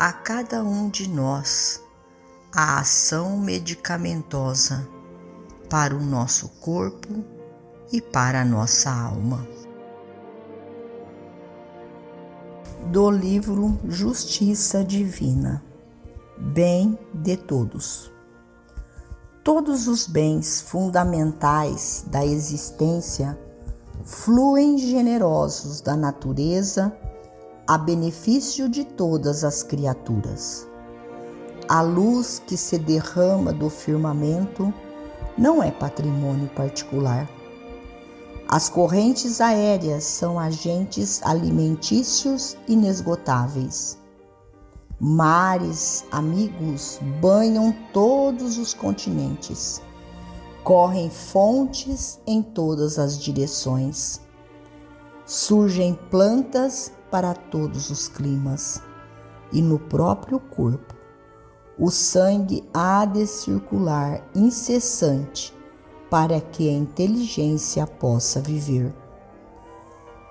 a cada um de nós a ação medicamentosa para o nosso corpo e para a nossa alma. Do livro Justiça Divina Bem de Todos. Todos os bens fundamentais da existência fluem generosos da natureza a benefício de todas as criaturas. A luz que se derrama do firmamento não é patrimônio particular. As correntes aéreas são agentes alimentícios inesgotáveis. Mares, amigos, banham todos os continentes. Correm fontes em todas as direções. Surgem plantas para todos os climas e no próprio corpo. O sangue há de circular incessante para que a inteligência possa viver.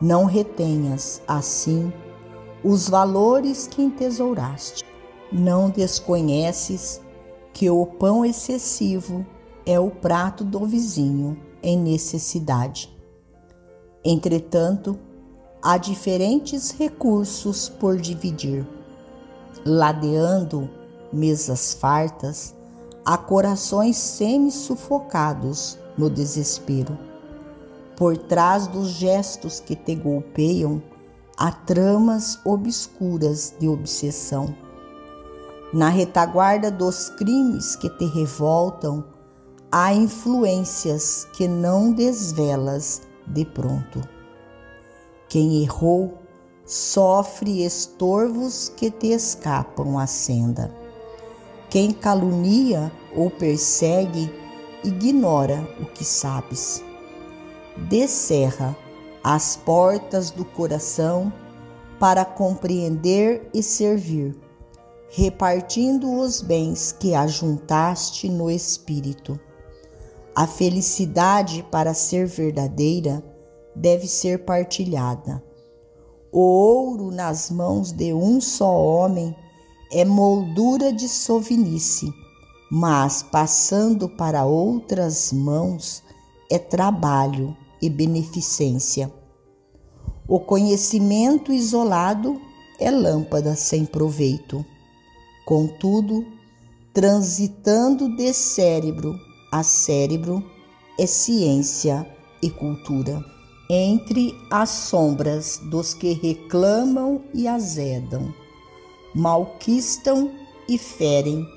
Não retenhas, assim, os valores que entesouraste. Não desconheces que o pão excessivo é o prato do vizinho em necessidade. Entretanto, há diferentes recursos por dividir, ladeando mesas fartas a corações semi-sufocados no desespero. Por trás dos gestos que te golpeiam, há tramas obscuras de obsessão. Na retaguarda dos crimes que te revoltam, há influências que não desvelas de pronto. Quem errou sofre estorvos que te escapam à senda. Quem calunia ou persegue ignora o que sabes. Descerra as portas do coração para compreender e servir, repartindo os bens que ajuntaste no espírito. A felicidade, para ser verdadeira, deve ser partilhada. O ouro nas mãos de um só homem é moldura de sovinice, mas passando para outras mãos é trabalho e beneficência. O conhecimento isolado é lâmpada sem proveito. Contudo, transitando de cérebro a cérebro é ciência e cultura entre as sombras dos que reclamam e azedam, malquistam e ferem,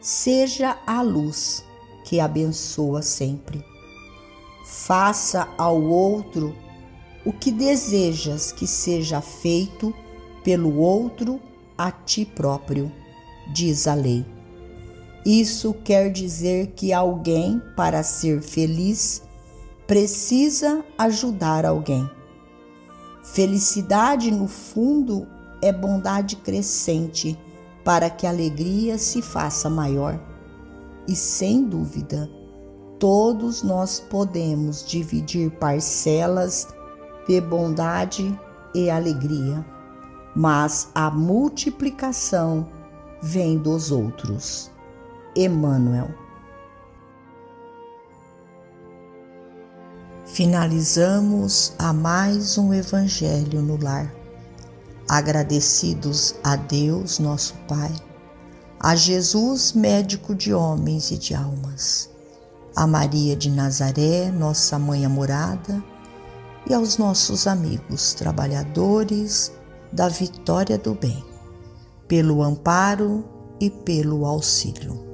seja a luz que abençoa sempre. Faça ao outro o que desejas que seja feito pelo outro a ti próprio, diz a lei. Isso quer dizer que alguém, para ser feliz, precisa ajudar alguém. Felicidade, no fundo, é bondade crescente para que a alegria se faça maior. E sem dúvida, todos nós podemos dividir parcelas de bondade e alegria, mas a multiplicação vem dos outros. Emmanuel finalizamos a mais um Evangelho no lar. Agradecidos a Deus, nosso Pai, a Jesus, médico de homens e de almas, a Maria de Nazaré, nossa mãe amorada, e aos nossos amigos trabalhadores da vitória do bem, pelo amparo e pelo auxílio.